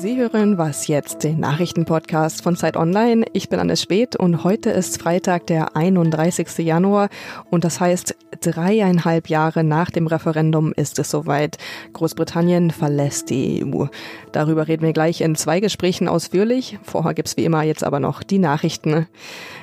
Sie hören Was jetzt, den Nachrichtenpodcast von Zeit Online. Ich bin Anne Speth und heute ist Freitag, der 31. Januar und das heißt, dreieinhalb Jahre nach dem Referendum ist es soweit. Großbritannien verlässt die EU. Darüber reden wir gleich in zwei Gesprächen ausführlich. Vorher gibt's wie immer jetzt aber noch die Nachrichten.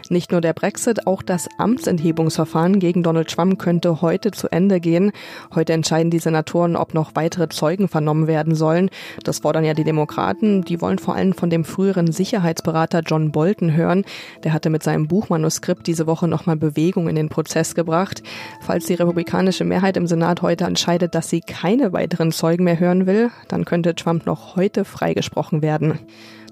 Nicht nur der Brexit, auch das Amtsenthebungsverfahren gegen Donald Trump könnte heute zu Ende gehen. Heute entscheiden die Senatoren, ob noch weitere Zeugen vernommen werden sollen. Das fordern ja die Demokraten. Die wollen vor allem von dem früheren Sicherheitsberater John Bolton hören. Der hatte mit seinem Buchmanuskript diese Woche nochmal Bewegung in den Prozess gebracht. Falls die republikanische Mehrheit im Senat heute entscheidet, dass sie keine weiteren Zeugen mehr hören will, dann könnte Trump noch heute freigesprochen werden.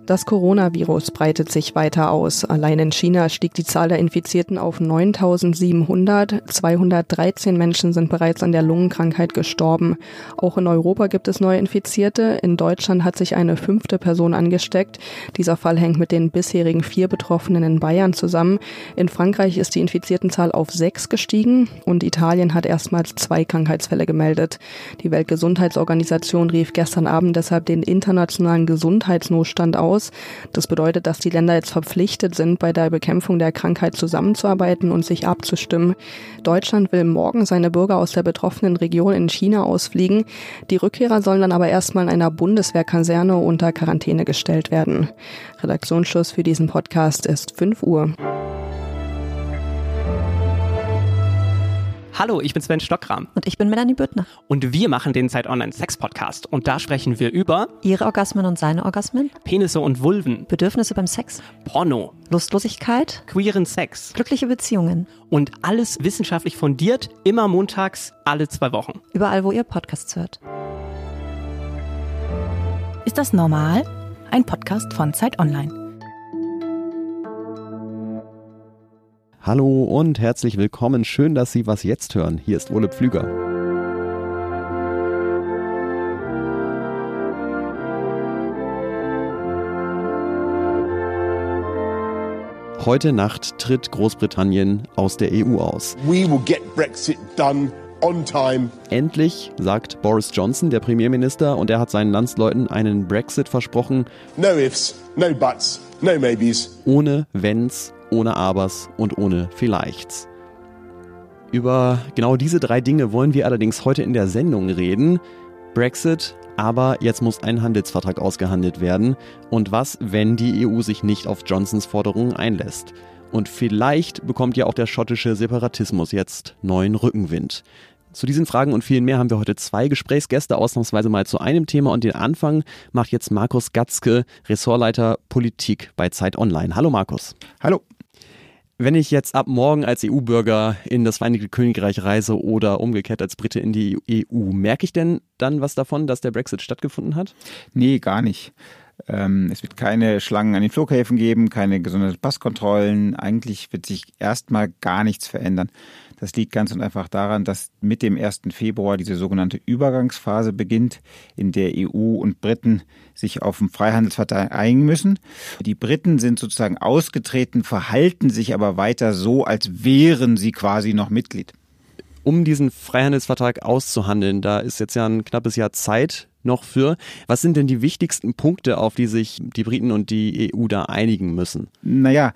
Das Coronavirus breitet sich weiter aus. Allein in China stieg die Zahl der Infizierten auf 9700. 213 Menschen sind bereits an der Lungenkrankheit gestorben. Auch in Europa gibt es neue Infizierte. In Deutschland hat sich eine fünfte Person angesteckt. Dieser Fall hängt mit den bisherigen vier Betroffenen in Bayern zusammen. In Frankreich ist die Infiziertenzahl auf sechs gestiegen und Italien hat erstmals zwei Krankheitsfälle gemeldet. Die Weltgesundheitsorganisation rief gestern Abend deshalb den internationalen Gesundheitsnotstand aus aus. Das bedeutet, dass die Länder jetzt verpflichtet sind, bei der Bekämpfung der Krankheit zusammenzuarbeiten und sich abzustimmen. Deutschland will morgen seine Bürger aus der betroffenen Region in China ausfliegen. Die Rückkehrer sollen dann aber erstmal in einer Bundeswehrkaserne unter Quarantäne gestellt werden. Redaktionsschluss für diesen Podcast ist 5 Uhr. Hallo, ich bin Sven Stockram. Und ich bin Melanie Büttner. Und wir machen den Zeit Online Sex Podcast. Und da sprechen wir über Ihre Orgasmen und seine Orgasmen, Penisse und Vulven, Bedürfnisse beim Sex, Porno, Lustlosigkeit, queeren Sex, glückliche Beziehungen. Und alles wissenschaftlich fundiert, immer montags, alle zwei Wochen. Überall, wo ihr Podcasts hört. Ist das normal? Ein Podcast von Zeit Online. Hallo und herzlich willkommen. Schön, dass Sie was jetzt hören. Hier ist Ole Pflüger. Heute Nacht tritt Großbritannien aus der EU aus. We will get Brexit done on time. Endlich, sagt Boris Johnson, der Premierminister, und er hat seinen Landsleuten einen Brexit versprochen. No ifs, no buts, no maybes. Ohne Wenns ohne Abers und ohne Vielleichts. Über genau diese drei Dinge wollen wir allerdings heute in der Sendung reden. Brexit, aber jetzt muss ein Handelsvertrag ausgehandelt werden. Und was, wenn die EU sich nicht auf Johnsons Forderungen einlässt? Und vielleicht bekommt ja auch der schottische Separatismus jetzt neuen Rückenwind. Zu diesen Fragen und vielen mehr haben wir heute zwei Gesprächsgäste, ausnahmsweise mal zu einem Thema. Und den Anfang macht jetzt Markus Gatzke, Ressortleiter Politik bei Zeit Online. Hallo Markus. Hallo. Wenn ich jetzt ab morgen als EU-Bürger in das Vereinigte Königreich reise oder umgekehrt als Brite in die EU, merke ich denn dann was davon, dass der Brexit stattgefunden hat? Nee, gar nicht. Ähm, es wird keine Schlangen an den Flughäfen geben, keine gesonderte Passkontrollen. Eigentlich wird sich erstmal gar nichts verändern. Das liegt ganz und einfach daran, dass mit dem 1. Februar diese sogenannte Übergangsphase beginnt, in der EU und Briten sich auf den Freihandelsvertrag einigen müssen. Die Briten sind sozusagen ausgetreten, verhalten sich aber weiter so, als wären sie quasi noch Mitglied. Um diesen Freihandelsvertrag auszuhandeln, da ist jetzt ja ein knappes Jahr Zeit noch für. Was sind denn die wichtigsten Punkte, auf die sich die Briten und die EU da einigen müssen? Naja,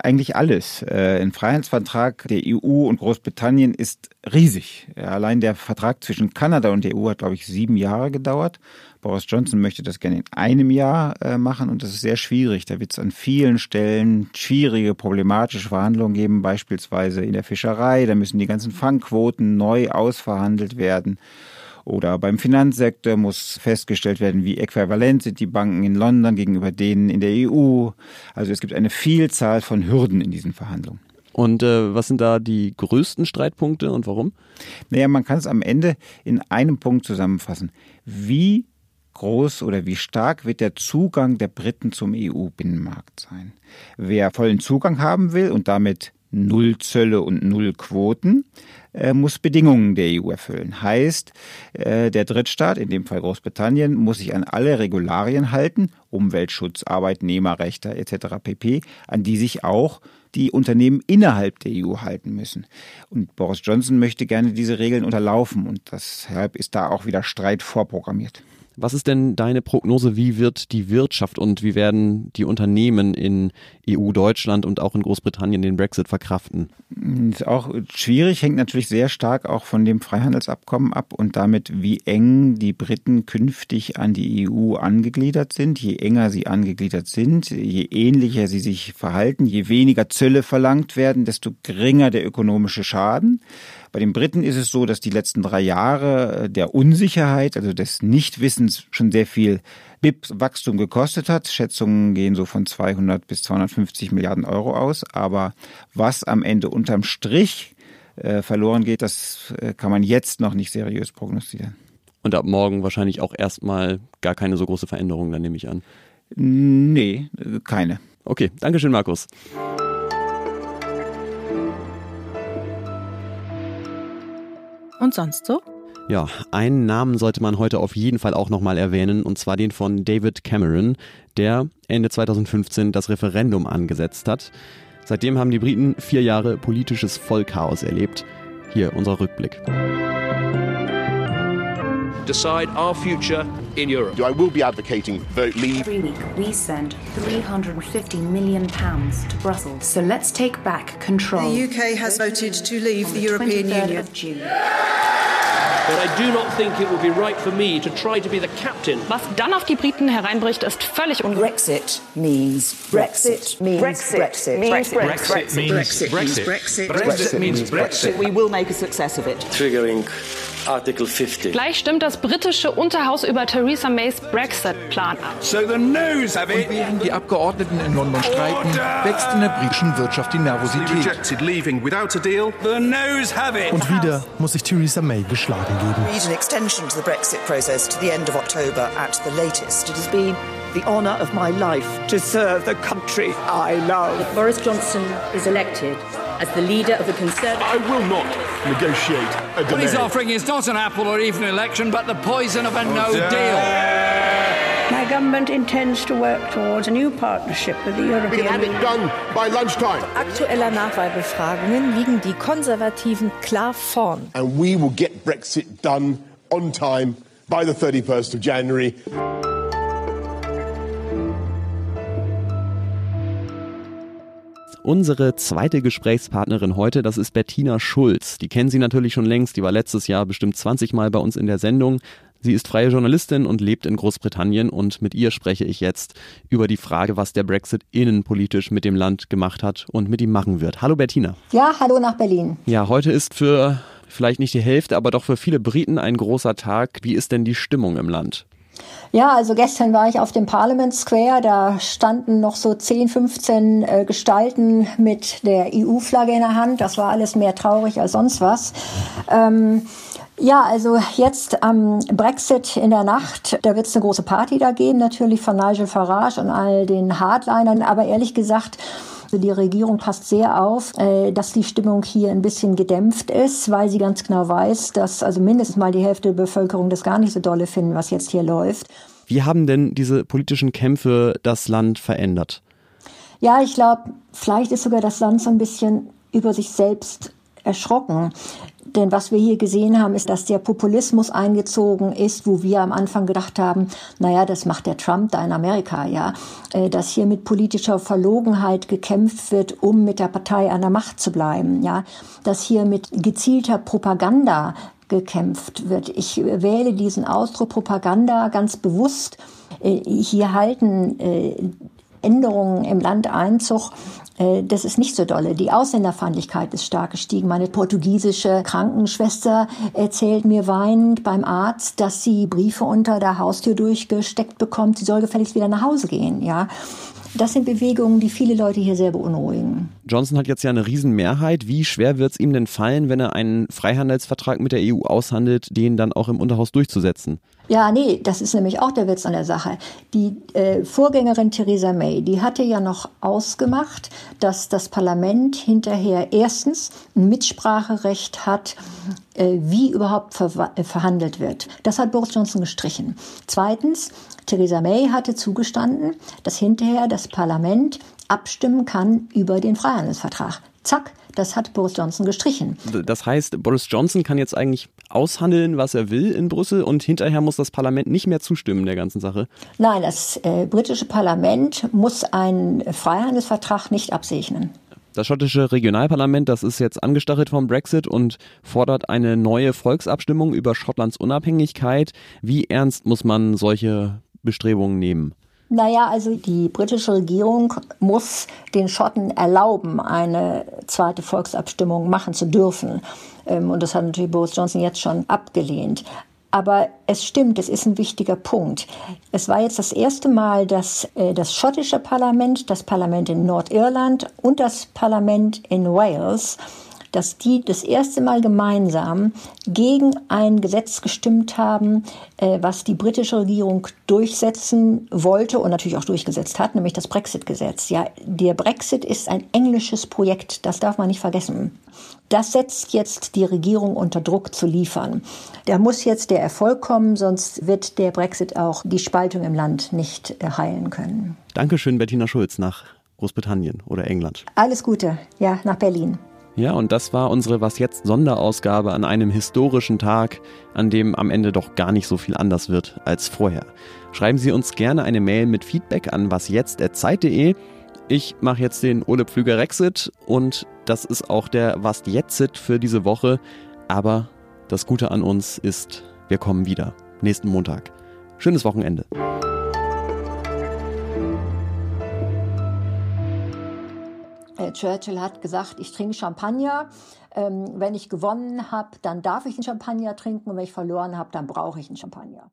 eigentlich alles. Äh, ein Freihandelsvertrag der EU und Großbritannien ist riesig. Allein der Vertrag zwischen Kanada und der EU hat, glaube ich, sieben Jahre gedauert. Boris Johnson möchte das gerne in einem Jahr äh, machen und das ist sehr schwierig. Da wird es an vielen Stellen schwierige, problematische Verhandlungen geben, beispielsweise in der Fischerei. Da müssen die ganzen Fangquoten neu ausverhandelt werden. Oder beim Finanzsektor muss festgestellt werden, wie äquivalent sind die Banken in London gegenüber denen in der EU. Also es gibt eine Vielzahl von Hürden in diesen Verhandlungen. Und äh, was sind da die größten Streitpunkte und warum? Naja, man kann es am Ende in einem Punkt zusammenfassen. Wie groß oder wie stark wird der Zugang der Briten zum EU-Binnenmarkt sein? Wer vollen Zugang haben will und damit Null Zölle und Null Quoten, äh, muss Bedingungen der EU erfüllen. Heißt, äh, der Drittstaat, in dem Fall Großbritannien, muss sich an alle Regularien halten, Umweltschutz, Arbeitnehmerrechte etc. pp., an die sich auch die Unternehmen innerhalb der EU halten müssen. Und Boris Johnson möchte gerne diese Regeln unterlaufen und deshalb ist da auch wieder Streit vorprogrammiert. Was ist denn deine Prognose? Wie wird die Wirtschaft und wie werden die Unternehmen in EU, Deutschland und auch in Großbritannien den Brexit verkraften? Ist auch schwierig, hängt natürlich sehr stark auch von dem Freihandelsabkommen ab und damit, wie eng die Briten künftig an die EU angegliedert sind. Je enger sie angegliedert sind, je ähnlicher sie sich verhalten, je weniger Zölle verlangt werden, desto geringer der ökonomische Schaden. Bei den Briten ist es so, dass die letzten drei Jahre der Unsicherheit, also des Nichtwissens, schon sehr viel BIP-Wachstum gekostet hat. Schätzungen gehen so von 200 bis 250 Milliarden Euro aus. Aber was am Ende unterm Strich äh, verloren geht, das äh, kann man jetzt noch nicht seriös prognostizieren. Und ab morgen wahrscheinlich auch erstmal gar keine so große Veränderung, dann nehme ich an. Nee, keine. Okay, Dankeschön, Markus. Und sonst so? Ja, einen Namen sollte man heute auf jeden Fall auch nochmal erwähnen, und zwar den von David Cameron, der Ende 2015 das Referendum angesetzt hat. Seitdem haben die Briten vier Jahre politisches Vollchaos erlebt. Hier unser Rückblick. Decide our future in Europe. I will be advocating vote leave. Every week, we send 350 million pounds to Brussels. So let's take back control. The UK has voted to leave the European Union. Of June. But I do not think it would be right for me to try to be the captain. Was dann auf die Briten hereinbricht, ist völlig ungerecht. Brexit means Brexit means Brexit. means Brexit means Brexit. means Brexit means Brexit. Brexit means Brexit. We will make a success of it. Triggering Article 50. Gleich stimmt das britische Unterhaus über Theresa Mays Brexit-Plan ab. So the news have it. Und während die Abgeordneten in London streiten, wächst in der britischen Wirtschaft die Nervosität. leaving without a deal. The news have it. Und wieder muss sich Theresa May geschlagen geben. We need an extension to the Brexit process to the end of October at the latest. It has been the honour of my life to serve the country I love. If Boris Johnson is elected as the leader of the Conservative... I will not negotiate a delay. What he's offering is not an apple or even an election, but the poison of a no Oh, deal. My government intends to work towards a new partnership with the European Union. We have it done by lunchtime. Aktueller Nachwahlbefragungen liegen die Konservativen klar vorn. And we will get Brexit done on time by the 31st of January. Unsere zweite Gesprächspartnerin heute, das ist Bettina Schulz. Die kennen Sie natürlich schon längst, die war letztes Jahr bestimmt 20 Mal bei uns in der Sendung. Sie ist freie Journalistin und lebt in Großbritannien und mit ihr spreche ich jetzt über die Frage, was der Brexit innenpolitisch mit dem Land gemacht hat und mit ihm machen wird. Hallo Bettina. Ja, hallo nach Berlin. Ja, heute ist für vielleicht nicht die Hälfte, aber doch für viele Briten ein großer Tag. Wie ist denn die Stimmung im Land? Ja, also gestern war ich auf dem Parliament Square. Da standen noch so 10, 15 äh, Gestalten mit der EU-Flagge in der Hand. Das war alles mehr traurig als sonst was. Ähm, ja, also jetzt am Brexit in der Nacht, da wird es eine große Party da geben, natürlich von Nigel Farage und all den Hardlinern. Aber ehrlich gesagt, die Regierung passt sehr auf, äh, dass die Stimmung hier ein bisschen gedämpft ist, weil sie ganz genau weiß, dass also mindestens mal die Hälfte der Bevölkerung das gar nicht so dolle finden, was jetzt hier läuft. Wie haben denn diese politischen Kämpfe das Land verändert? Ja, ich glaube, vielleicht ist sogar das Land so ein bisschen über sich selbst erschrocken. Denn was wir hier gesehen haben, ist, dass der Populismus eingezogen ist, wo wir am Anfang gedacht haben, naja, das macht der Trump da in Amerika, ja. Dass hier mit politischer Verlogenheit gekämpft wird, um mit der Partei an der Macht zu bleiben, ja. Dass hier mit gezielter Propaganda gekämpft wird. Ich wähle diesen Ausdruck Propaganda ganz bewusst. Hier halten Änderungen im Land Einzug. Das ist nicht so dolle. Die Ausländerfeindlichkeit ist stark gestiegen. Meine portugiesische Krankenschwester erzählt mir weinend beim Arzt, dass sie Briefe unter der Haustür durchgesteckt bekommt. Sie soll gefälligst wieder nach Hause gehen, ja. Das sind Bewegungen, die viele Leute hier sehr beunruhigen. Johnson hat jetzt ja eine Riesenmehrheit. Wie schwer wird es ihm denn fallen, wenn er einen Freihandelsvertrag mit der EU aushandelt, den dann auch im Unterhaus durchzusetzen? Ja, nee, das ist nämlich auch der Witz an der Sache. Die äh, Vorgängerin Theresa May, die hatte ja noch ausgemacht, dass das Parlament hinterher erstens ein Mitspracherecht hat, äh, wie überhaupt ver verhandelt wird. Das hat Boris Johnson gestrichen. Zweitens, Theresa May hatte zugestanden, dass hinterher das Parlament abstimmen kann über den Freihandelsvertrag. Zack, das hat Boris Johnson gestrichen. Das heißt, Boris Johnson kann jetzt eigentlich aushandeln, was er will in Brüssel und hinterher muss das Parlament nicht mehr zustimmen der ganzen Sache? Nein, das äh, britische Parlament muss einen Freihandelsvertrag nicht absegnen. Das schottische Regionalparlament, das ist jetzt angestachelt vom Brexit und fordert eine neue Volksabstimmung über Schottlands Unabhängigkeit. Wie ernst muss man solche Bestrebungen nehmen? Naja, also die britische Regierung muss den Schotten erlauben, eine zweite Volksabstimmung machen zu dürfen. Ähm, und das hat natürlich Boris Johnson jetzt schon abgelehnt. Aber es stimmt, es ist ein wichtiger Punkt. Es war jetzt das erste Mal, dass äh, das schottische Parlament, das Parlament in Nordirland und das Parlament in Wales dass die das erste Mal gemeinsam gegen ein Gesetz gestimmt haben, äh, was die britische Regierung durchsetzen wollte und natürlich auch durchgesetzt hat, nämlich das Brexit-Gesetz. Ja, der Brexit ist ein englisches Projekt, das darf man nicht vergessen. Das setzt jetzt die Regierung unter Druck zu liefern. Da muss jetzt der Erfolg kommen, sonst wird der Brexit auch die Spaltung im Land nicht äh, heilen können. Dankeschön, Bettina Schulz nach Großbritannien oder England. Alles Gute, ja, nach Berlin. Ja, und das war unsere Was jetzt Sonderausgabe an einem historischen Tag, an dem am Ende doch gar nicht so viel anders wird als vorher. Schreiben Sie uns gerne eine Mail mit Feedback an wasjetzt.zeit.de. Ich mache jetzt den Ole Pflüger Rexit und das ist auch der Was Jetzit für diese Woche. Aber das Gute an uns ist, wir kommen wieder. Nächsten Montag. Schönes Wochenende. Churchill hat gesagt, ich trinke Champagner. Ähm, wenn ich gewonnen habe, dann darf ich einen Champagner trinken und wenn ich verloren habe, dann brauche ich einen Champagner.